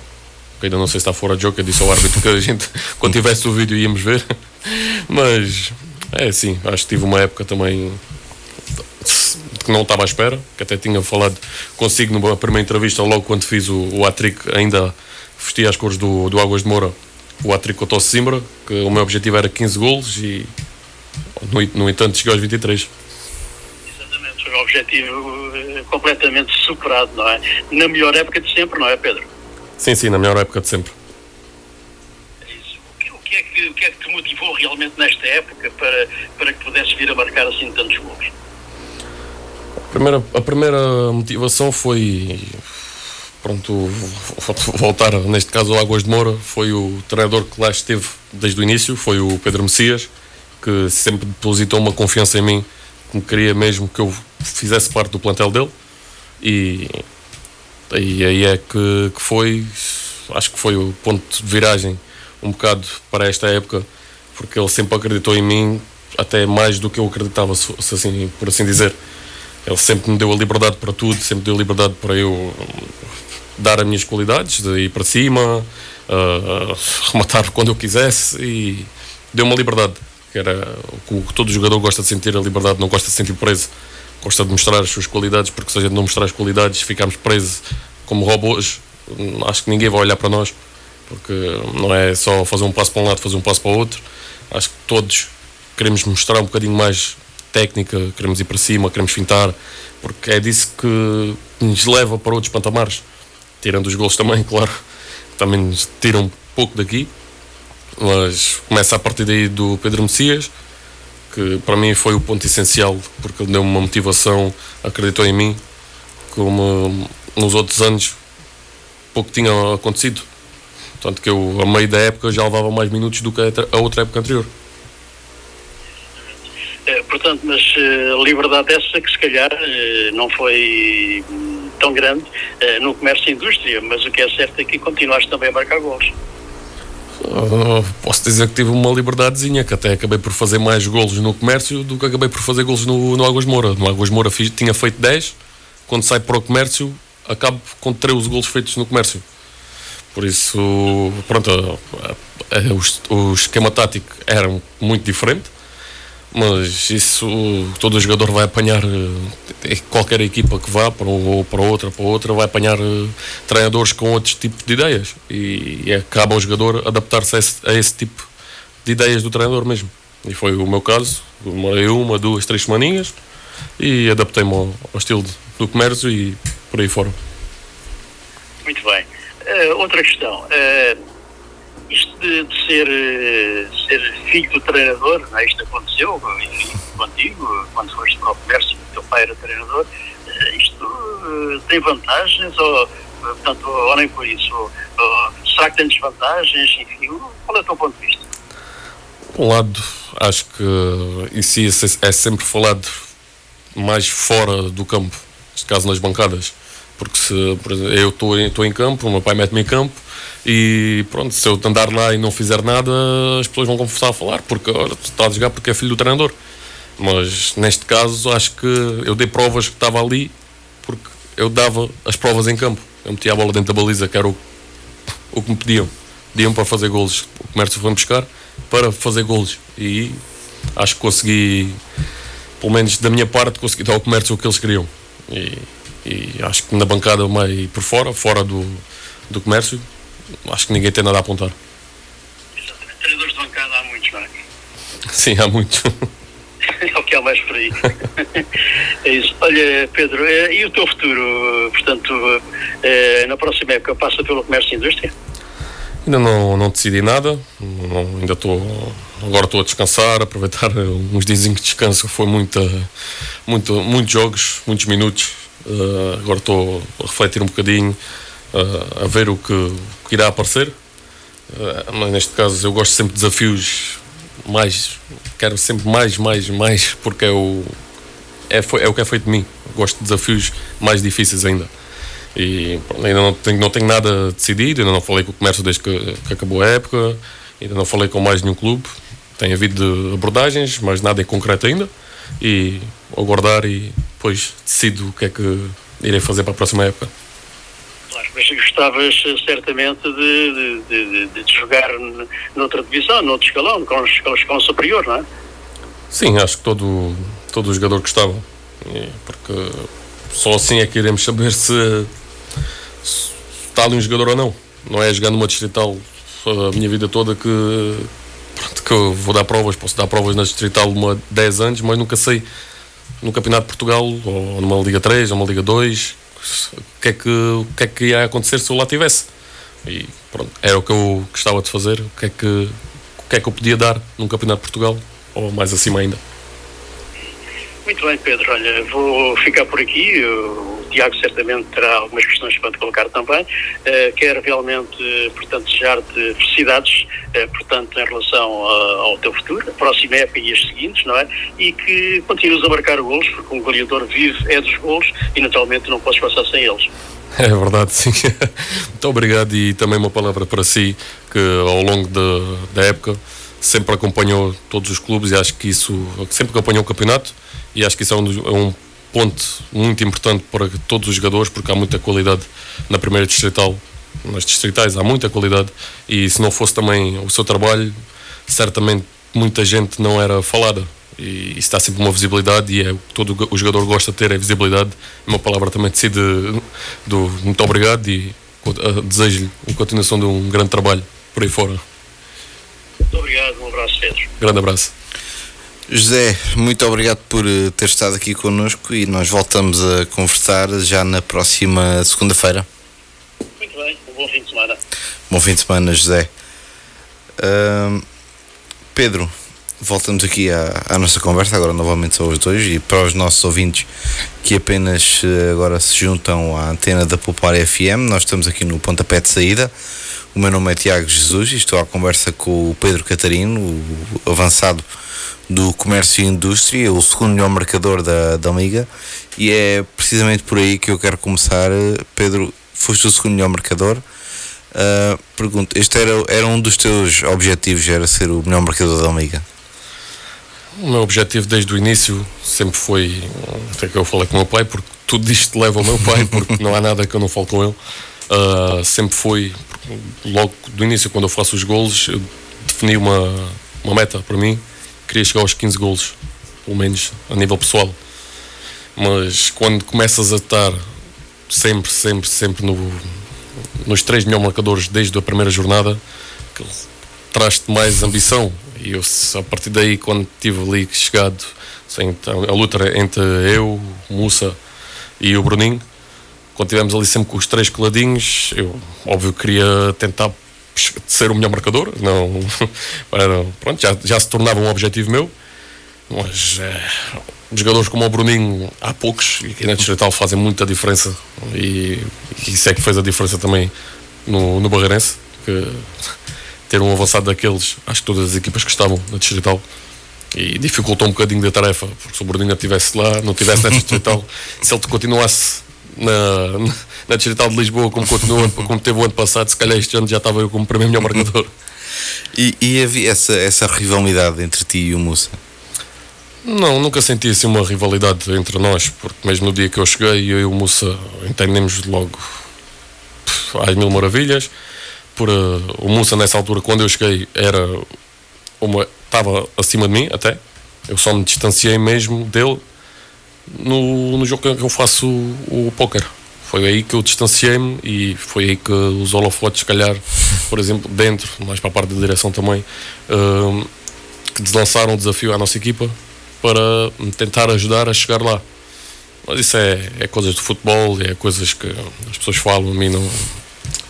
que ainda não sei se está fora de jogo, eu disse ao árbitro que a gente, quando tivesse o vídeo, íamos ver. Mas é assim, acho que tive uma época também que não estava à espera, que até tinha falado consigo numa primeira entrevista, logo quando fiz o, o hat-trick, ainda vestia as cores do, do Águas de Moura, o hat-trick contra o Simbra, que o meu objetivo era 15 golos e no, no entanto cheguei aos 23 um objetivo eh, completamente superado, não é? Na melhor época de sempre, não é, Pedro? Sim, sim, na melhor época de sempre. É isso. O que, o que, é, que, o que é que te motivou realmente nesta época para, para que pudesses vir a marcar assim tantos gols? A primeira, a primeira motivação foi pronto, voltar, neste caso ao Águas de Moura, foi o treinador que lá esteve desde o início, foi o Pedro Messias, que sempre depositou uma confiança em mim que queria mesmo que eu fizesse parte do plantel dele e, e aí é que, que foi, acho que foi o ponto de viragem um bocado para esta época, porque ele sempre acreditou em mim até mais do que eu acreditava, se assim, por assim dizer. ele sempre me deu a liberdade para tudo, sempre deu a liberdade para eu dar as minhas qualidades, de ir para cima, uh, rematar quando eu quisesse e deu uma liberdade, que era o que todo jogador gosta de sentir a liberdade, não gosta de sentir preso, gosta de mostrar as suas qualidades, porque se a gente não mostrar as qualidades, ficamos presos como robôs, acho que ninguém vai olhar para nós, porque não é só fazer um passo para um lado, fazer um passo para o outro. Acho que todos queremos mostrar um bocadinho mais técnica, queremos ir para cima, queremos fintar, porque é disso que nos leva para outros patamares. Tirando os gols também, claro, também nos tiram um pouco daqui, mas começa a partir daí do Pedro Messias, que para mim foi o ponto essencial, porque ele deu uma motivação, acreditou em mim, como nos outros anos pouco tinha acontecido. Tanto que eu, a meio da época, já levava mais minutos do que a outra época anterior. É, portanto, mas uh, liberdade essa que se calhar uh, não foi tão grande uh, no comércio e indústria, mas o que é certo é que continuaste também a marcar gols. Uh, posso dizer que tive uma liberdadezinha, que até acabei por fazer mais golos no comércio do que acabei por fazer golos no, no Águas Moura. No Águas Moura fiz, tinha feito 10, quando saio para o comércio acabo com 13 golos feitos no comércio. Por isso, pronto, o esquema tático era muito diferente, mas isso todo jogador vai apanhar, eh, qualquer equipa que vá para ou para outra, para outra, vai apanhar eh, treinadores com outros tipos de ideias e, e acaba o jogador adaptar-se a, a esse tipo de ideias do treinador mesmo. E foi o meu caso, demorei uma, duas, três semaninhas e adaptei-me ao, ao estilo do comércio e por aí fora. Muito bem. Uh, outra questão. Uh, isto de, ser, uh, ser filho do treinador, não é? isto aconteceu, enfim, contigo, quando foste para o comércio, teu pai era treinador, isto tem vantagens ou, portanto, ou nem por isso? Ou, será que tem desvantagens? Enfim, qual é o teu ponto de vista? Um lado, acho que isso é sempre falado mais fora do campo, neste caso nas bancadas porque se por exemplo, eu estou em campo, o meu pai mete-me em campo e pronto, se eu andar lá e não fizer nada, as pessoas vão começar a falar, porque estás a jogar porque é filho do treinador. Mas neste caso acho que eu dei provas que estava ali porque eu dava as provas em campo. Eu metia a bola dentro da baliza, que era o, o que me pediam. Pediam para fazer golos. O comércio foi-me buscar para fazer golos. E acho que consegui, pelo menos da minha parte, consegui dar ao comércio o que eles queriam. E e acho que na bancada meio por fora, fora do, do comércio, acho que ninguém tem nada a apontar. Exatamente. Treinadores de bancada há muitos, não é? Sim, há muitos. é o que há mais por aí. é isso. Olha, Pedro, eh, e o teu futuro? Portanto, eh, na próxima época passa pelo comércio e indústria? Ainda não, não decidi nada, não, ainda estou agora estou a descansar, aproveitar uns dias de descanso, foi muita, muito, muitos jogos, muitos minutos, Uh, agora estou a refletir um bocadinho, uh, a ver o que, o que irá aparecer. Uh, neste caso eu gosto sempre de desafios mais, quero sempre mais, mais, mais, porque é o, é, é o que é feito de mim. Gosto de desafios mais difíceis ainda. E ainda não tenho, não tenho nada decidido, ainda não falei com o comércio desde que, que acabou a época, ainda não falei com mais nenhum clube. Tem havido abordagens, mas nada em concreto ainda. E aguardar e depois decido o que é que irei fazer para a próxima época. Mas gostavas certamente de, de, de, de jogar noutra divisão, noutro escalão, com o escalão superior, não é? Sim, acho que todo, todo o jogador gostava, porque só assim é que iremos saber se, se está ali um jogador ou não. Não é jogando uma distrital a minha vida toda que, que eu vou dar provas, posso dar provas na distrital uma 10 anos, mas nunca sei no Campeonato de Portugal, ou numa Liga 3, ou uma Liga 2, o que é que, o que, é que ia acontecer se eu lá tivesse. E pronto, era o que eu gostava de fazer, o que é que, o que, é que eu podia dar num Campeonato de Portugal, ou mais acima ainda. Muito bem, Pedro. Olha, vou ficar por aqui. O Tiago certamente terá algumas questões para te colocar também. Uh, quero realmente, portanto, desejar-te felicidades, uh, portanto, em relação ao teu futuro, a próxima época e as seguintes, não é? E que continues a marcar golos, porque um goleador vive é dos golos e, naturalmente, não podes passar sem eles. É verdade, sim. Muito obrigado e também uma palavra para si, que ao longo de, da época sempre acompanhou todos os clubes e acho que isso, sempre acompanhou o campeonato e acho que isso é um, é um ponto muito importante para todos os jogadores, porque há muita qualidade na primeira distrital, nas distritais há muita qualidade, e se não fosse também o seu trabalho, certamente muita gente não era falada. E isso dá sempre uma visibilidade e é todo o jogador gosta de ter a visibilidade. Uma palavra também de si de, do muito obrigado e uh, desejo-lhe a continuação de um grande trabalho por aí fora. Muito obrigado, um abraço, Pedro. Grande abraço. José, muito obrigado por eh, ter estado aqui connosco e nós voltamos a conversar já na próxima segunda-feira. Muito bem, um bom fim de semana. Bom fim de semana, José. Uh, Pedro, voltamos aqui à, à, nossa conversa, agora novamente só os dois, e para os nossos ouvintes que apenas eh, agora se juntam à antena da Popar FM, nós estamos aqui no pontapé de saída. O meu nome é Tiago Jesus e estou à conversa com o Pedro Catarino, o avançado do Comércio e Indústria, o segundo melhor marcador da, da Liga, e é precisamente por aí que eu quero começar. Pedro, foste o segundo melhor marcador. Uh, pergunto, este era, era um dos teus objetivos, era ser o melhor marcador da Liga? O meu objetivo desde o início sempre foi, até que eu falei com o meu pai, porque tudo isto leva ao meu pai, porque não há nada que eu não falo com ele. Uh, sempre foi, logo do início, quando eu faço os golos, eu defini uma, uma meta para mim, queria chegar aos 15 golos, pelo menos a nível pessoal. Mas quando começas a estar sempre, sempre, sempre no, nos três melhores marcadores desde a primeira jornada, traz-te mais ambição. E eu, a partir daí, quando estive ali chegado, assim, a luta entre eu, o Mussa e o Bruninho, quando estivemos ali sempre com os três coladinhos, eu, óbvio, queria tentar ser o melhor marcador, não, pronto, já, já se tornava um objetivo meu, mas é, jogadores como o Bruninho há poucos e aqui na Distrital fazem muita diferença e, e isso é que fez a diferença também no, no Barreirense, que ter um avançado daqueles, acho que todas as equipas que estavam na Distrital e dificultou um bocadinho da tarefa, porque se o Bruninho estivesse lá, não estivesse na Distrital, se ele continuasse na Distrital de Lisboa, como continuou, como teve o ano passado, se calhar este ano já estava eu como primeiro melhor marcador. E, e havia essa, essa rivalidade entre ti e o Musa? Não, nunca senti assim uma rivalidade entre nós, porque mesmo no dia que eu cheguei, eu e o Musa entendemos logo às mil maravilhas. Por, uh, o Musa, nessa altura, quando eu cheguei, era uma, estava acima de mim até. Eu só me distanciei mesmo dele no, no jogo que eu faço o, o póquer. Foi aí que eu distanciei-me e foi aí que os holofotes, se calhar, por exemplo, dentro, mais para a parte da direção também, uh, que deslançaram o desafio à nossa equipa para me tentar ajudar a chegar lá. Mas isso é, é coisas do futebol, é coisas que as pessoas falam, a mim não,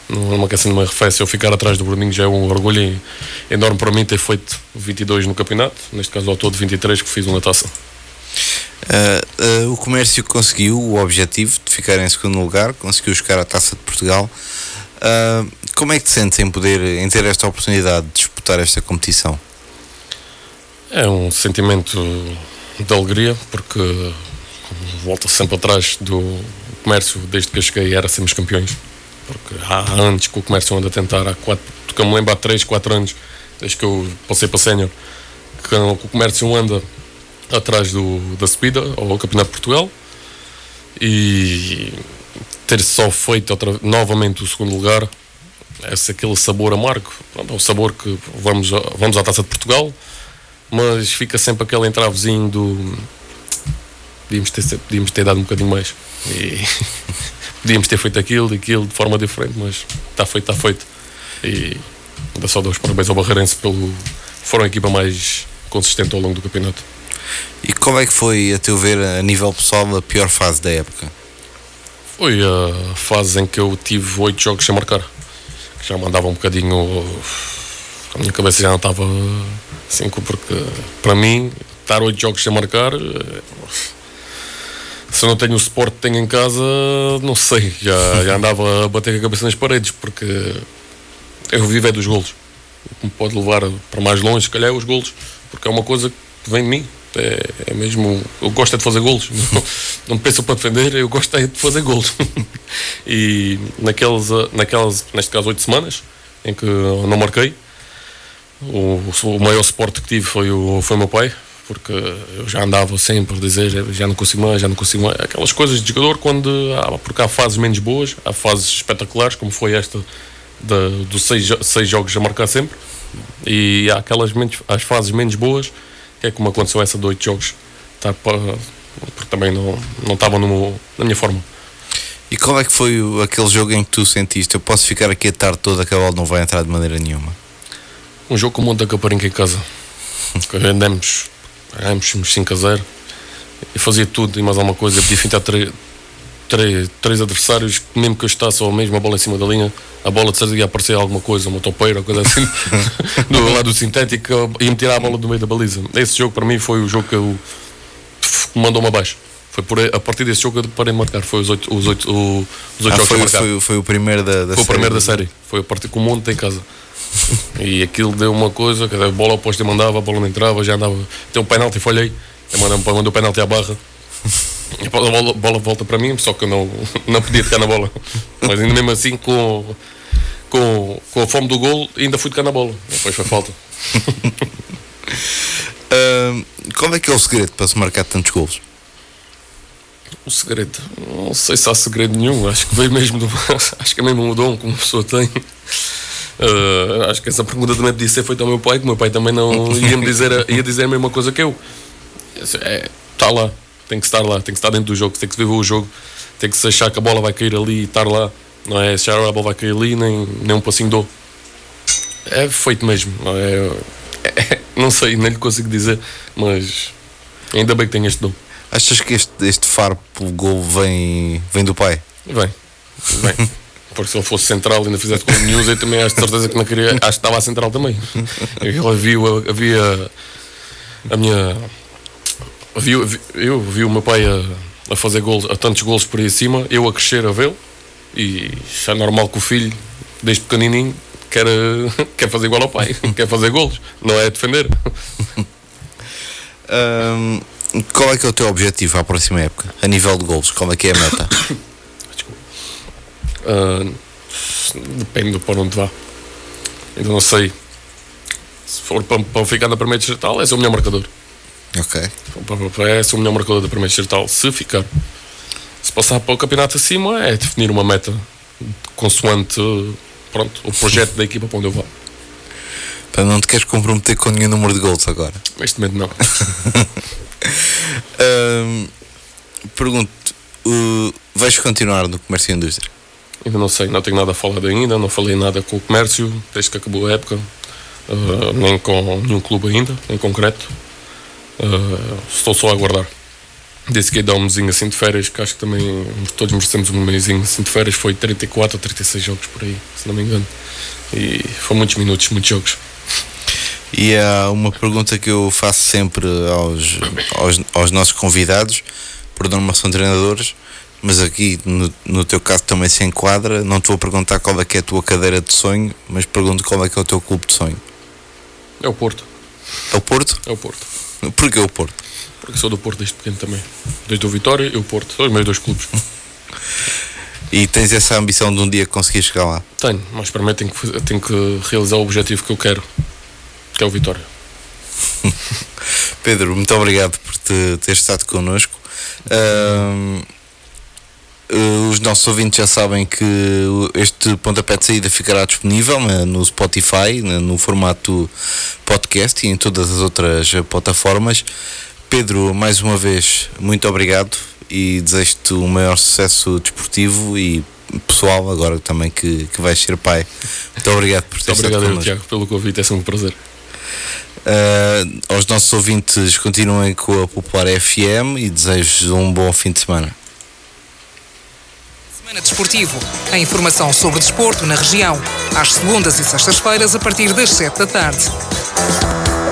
não é uma questão de uma referência. Eu ficar atrás do Bruninho já é um orgulho enorme para mim ter feito 22 no campeonato, neste caso ao todo 23 que fiz uma taça. Uh, uh, o comércio conseguiu o objetivo de ficar em segundo lugar, conseguiu chegar à Taça de Portugal. Uh, como é que te sentes em poder, em ter esta oportunidade de disputar esta competição? É um sentimento de alegria, porque volta sempre atrás do comércio, desde que eu cheguei era sermos campeões. Porque há anos que o comércio anda a tentar, há quatro, que eu me lembro há 3, 4 anos, desde que eu passei para sénior, que o comércio anda atrás do, da subida ao Campeonato de Portugal e ter só feito outra, novamente o segundo lugar, esse aquele sabor amargo. Pronto, é o sabor que vamos, vamos à Taça de Portugal, mas fica sempre aquele entravezinho do. Podíamos ter, podíamos ter dado um bocadinho mais. E podíamos ter feito aquilo e aquilo de forma diferente, mas está feito, está feito. E ainda só dou os parabéns ao Barreirense pelo. Foram a equipa mais consistente ao longo do campeonato. E qual é que foi, a teu ver, a nível pessoal, a pior fase da época? Foi a fase em que eu tive oito jogos sem marcar. Que já mandava um bocadinho. A minha cabeça já não estava assim, porque para mim, estar oito jogos sem marcar. Eh, se não tenho o suporte que tenho em casa, não sei. Já, já andava a bater a cabeça nas paredes, porque eu vivo é dos golos. O que me pode levar para mais longe, se calhar, é os golos, porque é uma coisa que vem de mim. É, é, mesmo. Eu gosto é de fazer golos. Não, não me penso para defender, eu gosto é de fazer golos. e naqueles, naquelas, neste caso, oito semanas em que não marquei, o, o maior suporte que tive foi o, foi o meu pai. porque eu já andava sempre a dizer já não consigo mais, já não consigo mais. Aquelas coisas de jogador quando há, porque há fases menos boas, há fases espetaculares, como foi esta dos seis, seis jogos a marcar sempre, e há aquelas menos, as fases menos boas, que é como aconteceu essa de oito jogos, tá, porque também não, não estava no, na minha forma. E qual é que foi aquele jogo em que tu sentiste? Eu posso ficar aqui a tarde toda que a bola não vai entrar de maneira nenhuma. Um jogo com o Monte da Caparinca em casa. Vendemos, ganhamos 5 a 0 e fazia tudo e mais alguma coisa. Podia fintar três, três, adversários, mesmo que eu estasse ou mesmo a bola em cima da linha, a bola de certeza ia aparecer alguma coisa, uma topeira, coisa assim, do lado do sintético, ia me tirar a bola do meio da baliza. Esse jogo para mim foi o jogo que eu mandou-me abaixo. Foi por, a partir desse jogo que eu parei de marcar. Foi os oito, os oito, o, os oito ah, jogos foi, que foi, foi, o primeiro da, da foi série. o primeiro da série. Foi a partir com o monte em casa. e aquilo deu uma coisa, que a bola oposta mandava, a bola não entrava, já andava. Tem um penalti, falhei. Mandou, mandou o penalti à barra. E a bola, bola volta para mim, só que eu não, não podia tocar na bola. Mas ainda mesmo assim, com, com, com a fome do gol, ainda fui tocar na bola. Depois foi falta. uh, qual é que é o segredo para se marcar tantos golos? O segredo, não sei se há segredo nenhum, acho que veio mesmo do, acho que é mesmo um dom que uma pessoa tem. Uh, acho que essa pergunta também podia ser feita ao meu pai, que o meu pai também não ia me dizer, ia dizer a mesma coisa que eu. É, está lá, tem que estar lá, tem que estar dentro do jogo, tem que viver o jogo, tem que se achar que a bola vai cair ali e estar lá, não é achar a bola vai cair ali, nem, nem um passinho dou. É feito mesmo, não, é, é, não sei, nem lhe consigo dizer, mas ainda bem que tenho este dom. Achas que este, este faro pelo gol vem, vem do pai? Vem, vem. Porque se ele fosse central e ainda fizesse com news, eu também acho de certeza que não queria. Acho que estava a central também. Ele havia, havia a minha. Havia, eu vi o meu pai a, a fazer gols, a tantos gols por aí acima, eu a crescer a vê-lo. E é normal que o filho, desde pequenininho, quer, quer fazer igual ao pai, quer fazer gols, não é defender. Um qual é que é o teu objetivo à próxima época? A nível de gols, qual é que é a meta? Uh, depende do para onde vá. Ainda não sei. Se for para, para ficar na primeira distrital, é ser o melhor marcador. Ok. É ser o melhor marcador da primeira distrital, se ficar. Se passar para o campeonato acima, é definir uma meta consoante pronto, o projeto da equipa para onde eu vou. Para não te queres comprometer com nenhum número de gols agora? Neste momento não. pergunto, uh, vais continuar no comércio e indústria? Ainda não sei, não tenho nada a falar ainda, não falei nada com o comércio desde que acabou a época, uh, nem com nenhum clube ainda, em concreto. Uh, estou só a aguardar. Disse que ia dar um mesinho assim de férias, que acho que também todos merecemos um mesinho assim de férias. Foi 34 ou 36 jogos por aí, se não me engano. E foi muitos minutos, muitos jogos. E há uma pergunta que eu faço sempre aos, aos, aos nossos convidados, por norma são treinadores, mas aqui no, no teu caso também se enquadra. Não te vou perguntar qual é que é a tua cadeira de sonho, mas pergunto qual é que é o teu clube de sonho. É o Porto. É o Porto? É o Porto. Porquê o Porto? Porque sou do Porto desde pequeno também. Desde o Vitória e o Porto. São os meus dois clubes. e tens essa ambição de um dia conseguir chegar lá? Tenho, mas para mim tenho que, tenho que realizar o objetivo que eu quero que é o Vitória. Pedro, muito obrigado por te, ter estado connosco. Os nossos ouvintes já sabem que este pontapé de saída ficará disponível no Spotify, no formato podcast e em todas as outras plataformas. Pedro, mais uma vez, muito obrigado e desejo-te o maior sucesso desportivo e pessoal, agora também que, que vais ser pai. Muito obrigado por ter muito estado obrigado, Tiago, pelo convite, é sempre um prazer. Uh, aos nossos ouvintes, continuem com a Popular FM e desejo um bom fim de semana. Semana Desportivo. A informação sobre desporto na região. Às segundas e sextas-feiras, a partir das 7 da tarde.